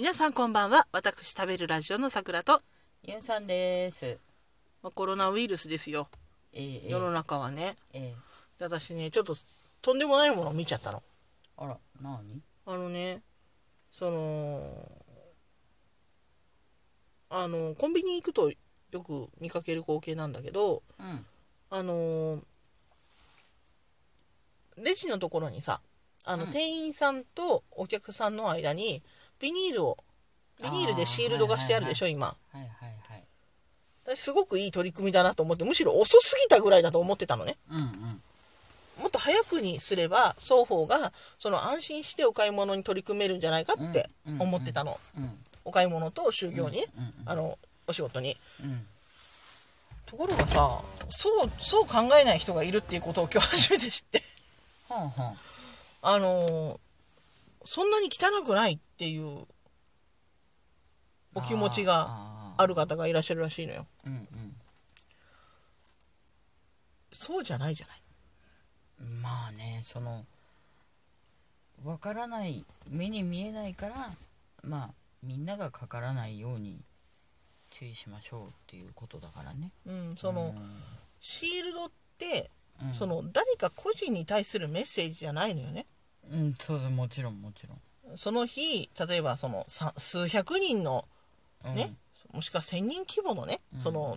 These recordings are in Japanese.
皆さんこんばんは。私食べるラジオのさくらと、ゆんさんです。まあコロナウイルスですよ。ええ世の中はね。ええ。で私ねちょっととんでもないものを見ちゃったの。あら、なにあのねそのあのコンビニ行くとよく見かける光景なんだけどうん。あのレジのところにさあの、うん。店員さんとお客さんの間にビニールをビニールでシールドがしてあるでしょ、今はいはいはい。私すごくいい取り組みだなと思ってむしろ遅すぎたぐらいだと思ってたのねうんうん。もっと早くにすれば双方がその安心してお買い物に取り組めるんじゃないかってうん思ってたの、うん。お買い物と就業に、うんうんあのお仕事にうん。ところがさそうそう考えない人がいるっていうことを今日初めて知ってはんはん。あのーそんなに汚くないっていうお気持ちがあある方がいらっしゃるらしいのよー。うんそうじゃないじゃないうん。まあね、その、わからない、目に見えないから、まあ、みんながかからないように注意しましょうっていうことだからね。うんその、うんシールドって、うんその誰か個人に対するメッセージじゃないのよねうん、そうだ、もちろんもちろん。その日例えばそのさ数百人のうん。ね、もしくは1,000人規模のね、うん。その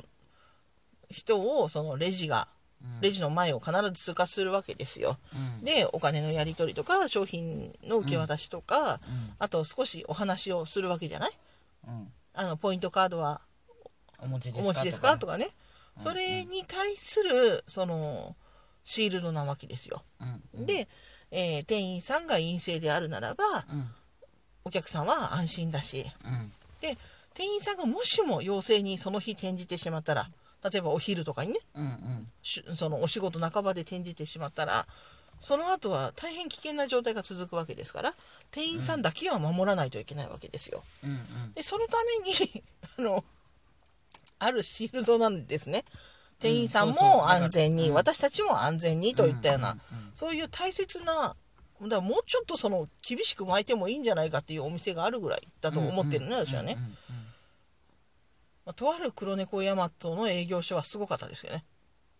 人をそのレジがうん。レジの前を必ず通過するわけですよ。うん。でお金のやり取りとか商品の受け渡しとか、うん。あと少しお話をするわけじゃない？うん。あのポイントカードはお持ちですか？とかかね。それに対するそのシールドなわけですよ。うん。で、えー店員さんが陰性であるならばうん。お客さんは安心だし。うん。で店員さんがもしも陽性にその日転じてしまったら例えばお昼とかにねうんうん。しそのお仕事半ばで転じてしまったらその後は大変危険な状態が続くわけですから店員さんだけは守らないといけないわけですよ。うんうん。でそのために あのあるシールドなんですね。店員さんも安全に、うん。私たちも安全にといったような、そういう大切なだからもうちょっとその厳しく巻いてもいいんじゃないかっていうお店があるぐらいだと思ってるのよ、私はね。まあとある黒猫ヤマトの営業所はすごかったですよね。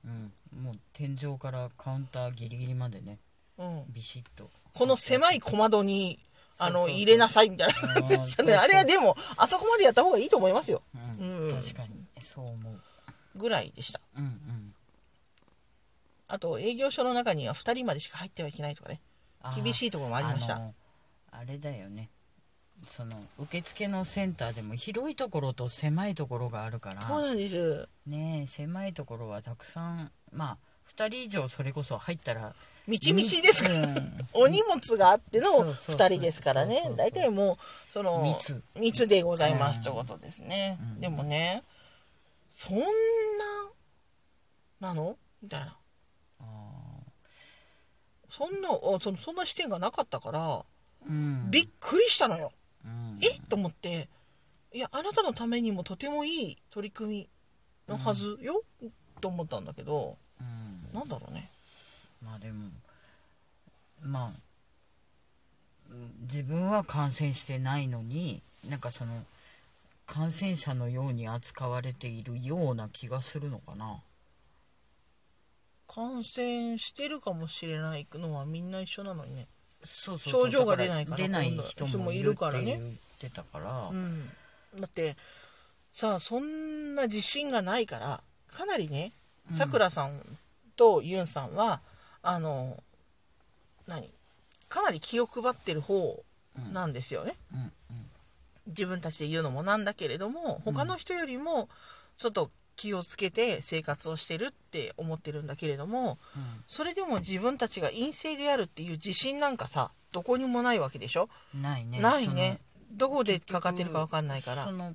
うん。うんもう天井からカウンターギリギリまでねうん、ビシッと。この狭い小窓にあの入れなさいみたいな。感じでしたね。あれはでもあそこまでやった方がいいと思いますよ。うん。うん。確かに。そう思う。ぐらいでした。うんうんあと営業所の中には2人までしか入ってはいけないとかね。厳しいところもありました。のあれだよね。その受付のセンターでも広いところと狭いところがあるから。そうなんです。ねえ狭いところはたくさん。まあ2人以上それこそ入ったらみちみちですか。ら。うん。お荷物があってのそうそうそう2人ですからね。大体もうその密。密でございますうんということですね、うん。でもねそんななの？みたいな。あそんなあそのそんな視点がなかったから、ーうん。びっくりしたのよ、うん。え？っと思って。いやあなたのためにもとてもいい取り組みのはずよ、と思ったんだけどうん。なんだろうね。まあでもまあうん自分は感染してないのになんかその感染者のように扱われているような気がするのかな感染してるかもしれないのはみんな一緒なのにね。そうそうそう。症状が出ないから出ない人もいるからね。ってたから、うん、だってさあそんな自信がないからかなりねうん。さくらさんとユンさんはあの何？かなり気を配ってる方うん。なんですよね、うん自分たちで言うのもなんだけれども他の人よりもちょっと気をつけて生活をしてるって思ってるんだけれどもうん。それでも自分たちが陰性であるっていう自信なんかさどこにもないわけでしょ？うんないね。ないね。どこでかかってるか分かんないから。その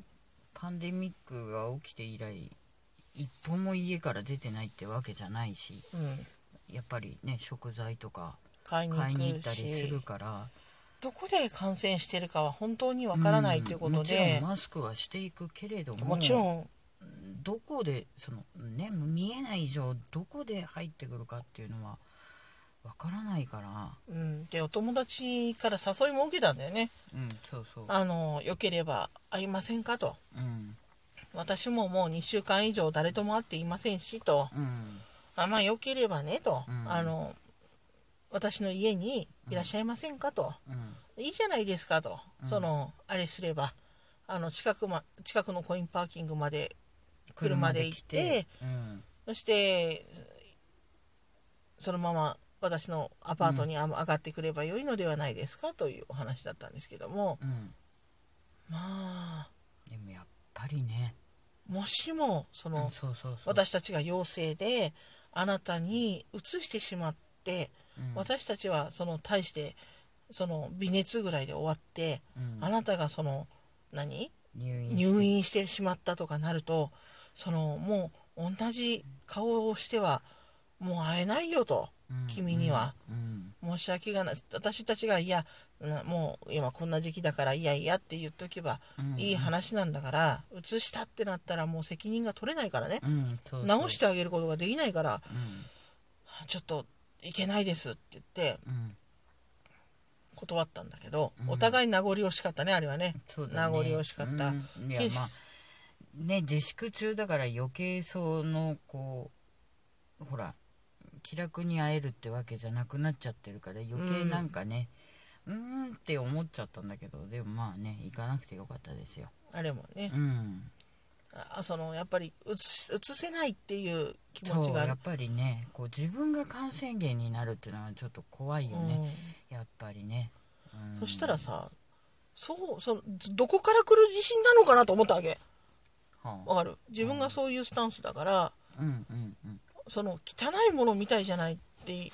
パンデミックが起きて以来一歩も家から出てないってわけじゃないしうん。やっぱりね食材とか買いに行ったりすしるから。どこで感染してるかは本当にわからないということもちろでん、マスクはしていくけれどももちろんどこでそのね見えない以上どこで入ってくるかっていうのはわからないから。うん、でお友達から誘いも受けたんだよね。うんそうそう。あのよければ会いませんかと。うん。私ももう2週間以上誰とも会っていませんしと。うん。あまあよければねと、うん。あの私の家にいらっしゃいませんかと、うん。いいじゃないですかと、うん。そのあれすれば。あの近く,、ま、近くのコインパーキングまで車で行ってそしてそのまま私のアパートにあ上がってくればよいのではないですかというお話だったんですけども。うん。まあ。でもやっぱりね。もしもその、私たちが陽性であなたにうつしてしまって、うん。私たちはその対してその微熱ぐらいで終わって、うん。あなたがその何？入院してしまったとかなるとそのもう同じ顔をしてはもう会えないよとうん君には。うん申し訳がない。私たちがいやなもう今こんな時期だからいやいやって言っとけばうんいい話なんだからうつしたってなったらもう責任が取れないからね。うんそうそう。治してあげることができないからうん。ちょっといけないですって言ってうん。断ったんだけど、うん。お互い名残惜しかったねあれはね。名残惜しかった、うん。いやまあね自粛中だから余計そのこうほら気楽に会えるってわけじゃなくなっちゃってるから余計なんかねうーんって思っちゃったんだけどでもまあね行かなくてよかったですよ。あれもね。う、ん。あそのやっぱりうつうつせないっていう気持ちがやっぱりねこう自分が感染源になるっていうのはちょっと怖いよね、やっぱりね、うん。うん、そしたらさそうそのどこから来る地震なのかなと思ったわけ。はあわかる？自分がそういうスタンスだからうんうんうん。その汚いものみたいじゃないって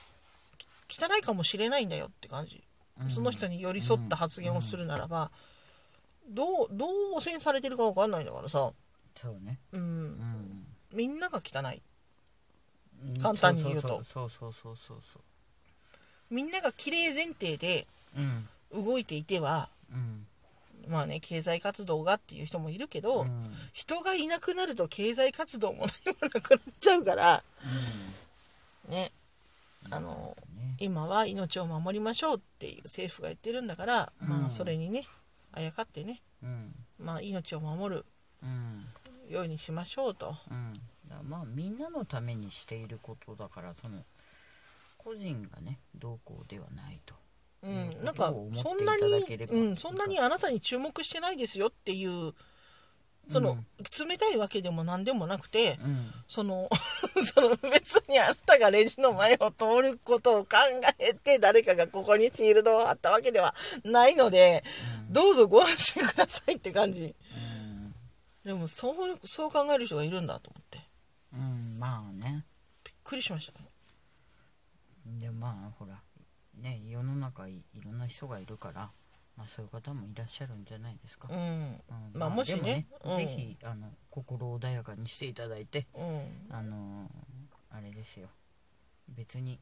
汚いかもしれないんだよって感じ、うん。その人に寄り添った発言をするならば、どうどう汚染されてるか分かんないんだからさ、そうね。うん。うん。みんなが汚い。うん。簡単に言うと。そうそうそうそうそう。みんなが綺麗前提でうん。動いていてはうんまあね経済活動がっていう人もいるけど、うん。人がいなくなると経済活動も何も なくなっちゃうからねあのね。今は命を守りましょうっていう政府が言ってるんだから、まうん。あそれにねあやかってねうん。まあ命を守るうん。ようにしましょうと。まあみんなのためにしていることだからその個人がねどうこうではないとううん。ん、なんかそんなにうん、そんなにあなたに注目してないですよっていうその、うん。冷たいわけでも何でもなくて、うん。その その別にあなたがレジの前を通ることを考えて誰かがここにフィールドを張ったわけではないので、どうぞご安心くださいって感じ。うん。でもそうそう考える人がいるんだと思って。うんまあね。びっくりしました。でまあほらね世の中いいろんな人がいるからまあそういう方もいらっしゃるんじゃないですか、うん。うん。まあもしね。でもうん。ぜひあの心穏やかにしていただいてうん。あのあれですよ。別に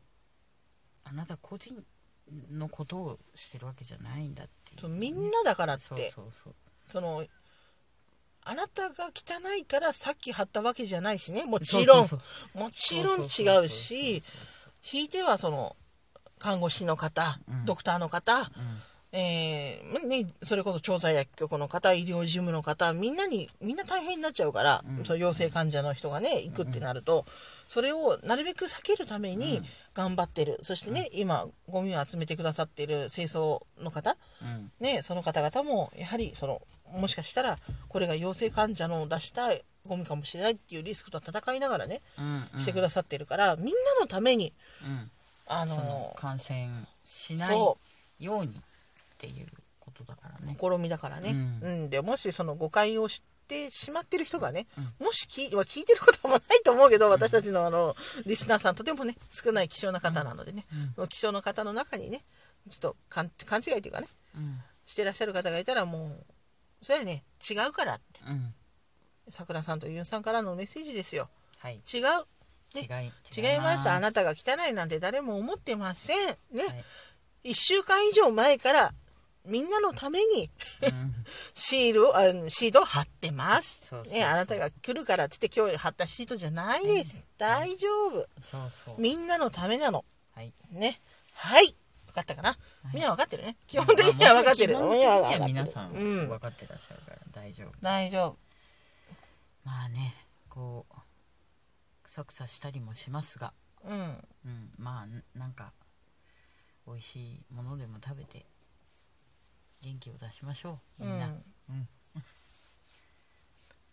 あなた個人のことをしてるわけじゃないんだっていうそうみんなだからって。そうそうそう。そのあなたが汚いからさっき貼ったわけじゃないしね。もちろん。もちろん違うしひいてはその看護師の方、うん。ドクターの方、うん。えーね、それこそ調剤薬局の方医療事務の方みんなにみんな大変になっちゃうから、うん。その陽性患者の人がね行くってなると、それをなるべく避けるために頑張ってる、そしてね、今ゴミを集めてくださってる清掃の方、うん。ね、その方々もやはりそのもしかしたらこれが陽性患者の出したゴミかもしれないっていうリスクと戦いながらね、してくださってるからみんなのためにうんあそのの感染しないそようにっていうことだからね。試みだからね、ううん。でもしその誤解をしてしまってる人がね、うもし聞い,、まあ、聞いてることもないと思うけど私たちのあのリスナーさんとてもね少ない希少な方なのでね、その希少な方の中にねちょっと勘勘違いというかねうん。してらっしゃる方がいたらもうそれはね違うからって。うん。さくらさんとユンさんからのメッセージですよ。はい。違う違ねい違います。あなたが汚いなんて誰も思ってませんね、はい。1週間以上前からみんなのためにうん。シールをあシートを貼ってます。ね、あなたが来るからって言って今日貼ったシートじゃないです、大丈夫。みんなのためなの。はい。ね。はい。分かったかな、みんな分かってるね。基本的には分かってる。基本的には分かってる。皆さんうん。分。かってらっしゃるから大丈夫。大丈夫。まあねくさくさしたりもしますがうん。うんまあんなんか美味しいものでも食べて元気を出しましょうみんな、うんうん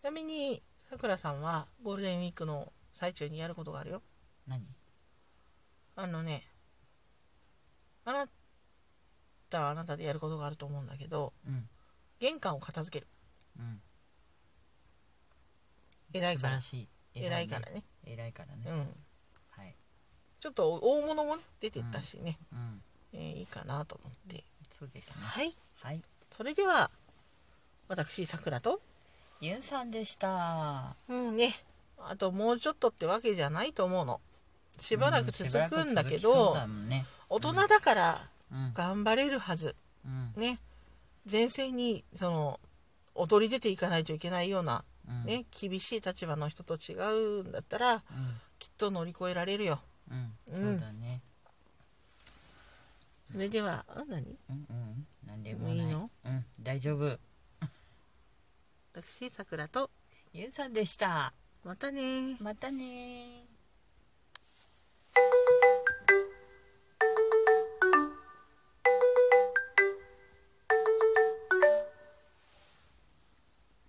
ちなみに、さくらさんはゴールデンウィークの最中にやることがあるよ。何？あのね、あなたはあなたでやることがあると思うんだけど、うん玄関を片付ける。うん偉いから素晴ら。しい偉いからね。偉いからね、うん。はいちょっと大物も出てったしね、うんえーいいかなと思って。そうですねはい。はいそれでは、私、さくらと、ゆんさんでしたうんね、あともうちょっとってわけじゃないと思うの。しばらく続くんだけうしばらく続きそうど、だもんね大人だからうん頑張れるはず。うんね。前線に、その、踊り出ていかないといけないような、うんね、厳しい立場の人と違うんだったら、うん。きっと乗り越えられるよ。うん、うん。そうだね。それでは、あ何？うんうん。なんでもない。いいの？うん。大丈夫。私、さくらと、ゆんさんでした。またねまたね